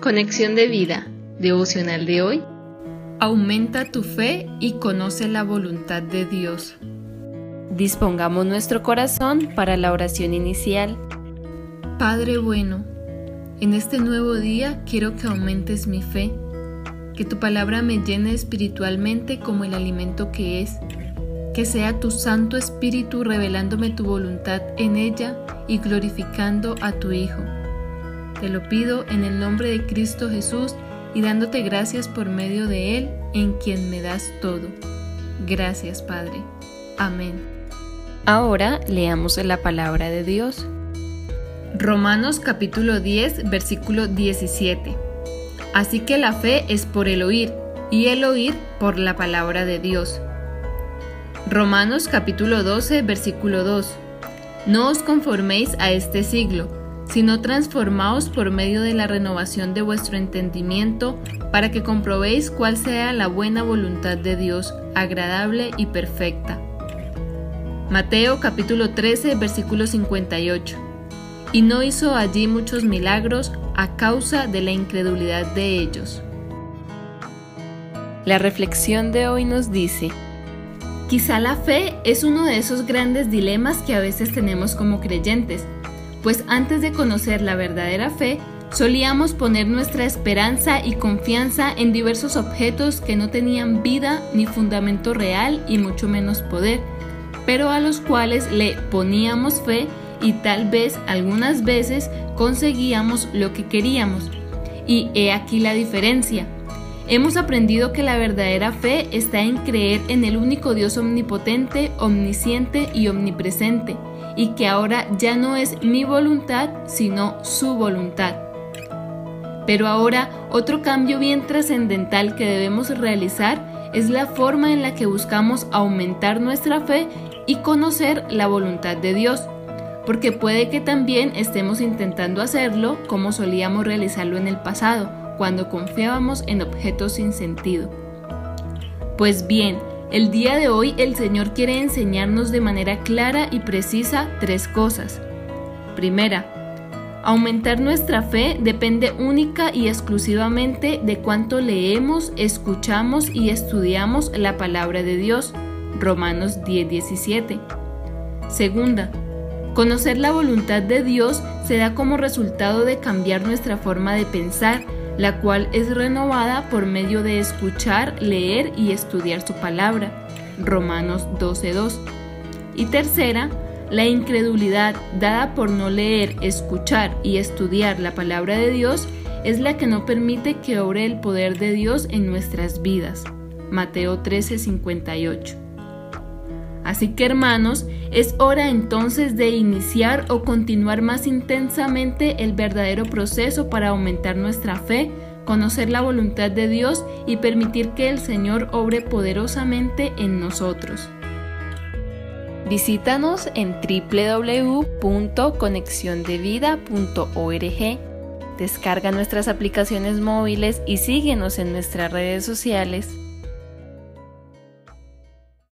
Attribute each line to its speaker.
Speaker 1: Conexión de vida, devocional de hoy.
Speaker 2: Aumenta tu fe y conoce la voluntad de Dios.
Speaker 3: Dispongamos nuestro corazón para la oración inicial.
Speaker 2: Padre bueno, en este nuevo día quiero que aumentes mi fe, que tu palabra me llene espiritualmente como el alimento que es, que sea tu Santo Espíritu revelándome tu voluntad en ella y glorificando a tu Hijo. Te lo pido en el nombre de Cristo Jesús y dándote gracias por medio de Él, en quien me das todo. Gracias, Padre. Amén.
Speaker 3: Ahora leamos la palabra de Dios.
Speaker 2: Romanos capítulo 10, versículo 17. Así que la fe es por el oír, y el oír por la palabra de Dios. Romanos capítulo 12, versículo 2. No os conforméis a este siglo sino transformaos por medio de la renovación de vuestro entendimiento, para que comprobéis cuál sea la buena voluntad de Dios, agradable y perfecta. Mateo capítulo 13, versículo 58. Y no hizo allí muchos milagros a causa de la incredulidad de ellos.
Speaker 3: La reflexión de hoy nos dice,
Speaker 2: Quizá la fe es uno de esos grandes dilemas que a veces tenemos como creyentes pues antes de conocer la verdadera fe, solíamos poner nuestra esperanza y confianza en diversos objetos que no tenían vida ni fundamento real y mucho menos poder, pero a los cuales le poníamos fe y tal vez algunas veces conseguíamos lo que queríamos. Y he aquí la diferencia. Hemos aprendido que la verdadera fe está en creer en el único Dios omnipotente, omnisciente y omnipresente, y que ahora ya no es mi voluntad, sino su voluntad. Pero ahora otro cambio bien trascendental que debemos realizar es la forma en la que buscamos aumentar nuestra fe y conocer la voluntad de Dios, porque puede que también estemos intentando hacerlo como solíamos realizarlo en el pasado, cuando confiábamos en objetos sin sentido. Pues bien, el día de hoy el Señor quiere enseñarnos de manera clara y precisa tres cosas. Primera, aumentar nuestra fe depende única y exclusivamente de cuánto leemos, escuchamos y estudiamos la palabra de Dios. Romanos 10:17. Segunda, conocer la voluntad de Dios se da como resultado de cambiar nuestra forma de pensar, la cual es renovada por medio de escuchar, leer y estudiar su palabra. Romanos 12.2. Y tercera, la incredulidad dada por no leer, escuchar y estudiar la palabra de Dios es la que no permite que obre el poder de Dios en nuestras vidas. Mateo 13:58. Así que hermanos, es hora entonces de iniciar o continuar más intensamente el verdadero proceso para aumentar nuestra fe, conocer la voluntad de Dios y permitir que el Señor obre poderosamente en nosotros.
Speaker 3: Visítanos en www.conexiondevida.org. Descarga nuestras aplicaciones móviles y síguenos en nuestras redes sociales